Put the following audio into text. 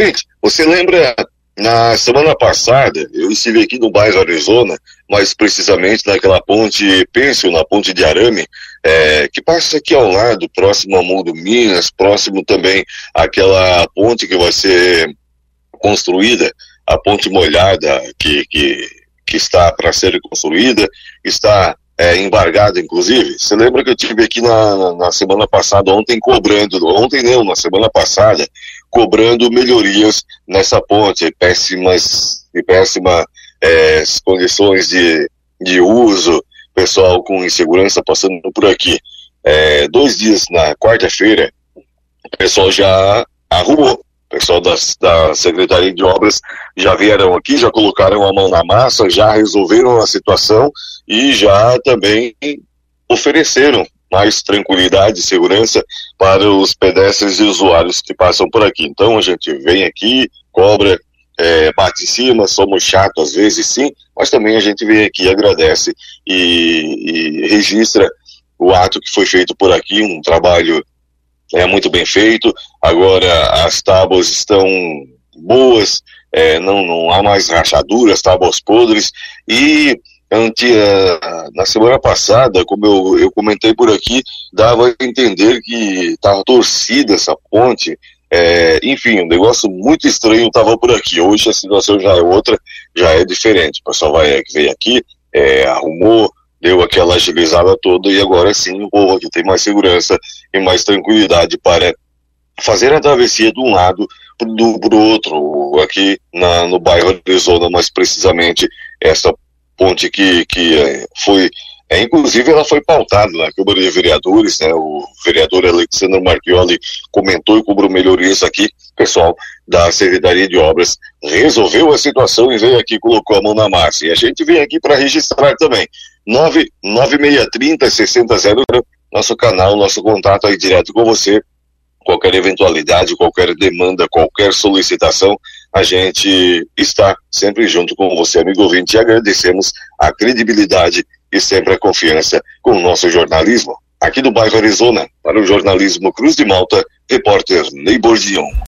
Ouvinte, você lembra na semana passada, eu estive aqui no bairro Arizona, mais precisamente naquela ponte Pêncil, na ponte de Arame, é, que passa aqui ao lado, próximo ao Mundo Minas, próximo também àquela ponte que vai ser construída, a ponte molhada que, que, que está para ser construída, está é, embargada, inclusive. Você lembra que eu tive aqui na, na semana passada, ontem cobrando, ontem não, na semana passada, cobrando melhorias nessa ponte, péssimas e péssimas é, condições de, de uso, pessoal com insegurança passando por aqui. É, dois dias na quarta-feira, o pessoal já arrumou. O pessoal das, da Secretaria de Obras já vieram aqui, já colocaram a mão na massa, já resolveram a situação e já também ofereceram mais tranquilidade e segurança para os pedestres e usuários que passam por aqui. Então a gente vem aqui, cobra, é, bate em cima, somos chatos às vezes sim, mas também a gente vem aqui, agradece e, e registra o ato que foi feito por aqui, um trabalho é muito bem feito. Agora as tábuas estão boas, é, não, não há mais rachaduras, tábuas podres e na semana passada, como eu, eu comentei por aqui, dava a entender que estava torcida essa ponte. É, enfim, um negócio muito estranho estava por aqui. Hoje a situação já é outra, já é diferente. O pessoal vai, veio aqui, é, arrumou, deu aquela agilizada toda e agora sim o povo aqui tem mais segurança e mais tranquilidade para fazer a travessia de um lado para o outro, aqui na, no bairro Arizona, mais precisamente essa ponte que, que é, foi, é, inclusive ela foi pautada na Câmara de Vereadores, né, o vereador Alexandre Marchioli comentou e cobrou melhorias aqui, pessoal da Secretaria de Obras resolveu a situação e veio aqui colocou a mão na massa, e a gente vem aqui para registrar também, 99630 6000, nosso canal, nosso contato aí direto com você, qualquer eventualidade, qualquer demanda, qualquer solicitação, a gente está sempre junto com você, amigo ouvinte, e agradecemos a credibilidade e sempre a confiança com o nosso jornalismo. Aqui do bairro Arizona, para o jornalismo Cruz de Malta, repórter Ney Bordion.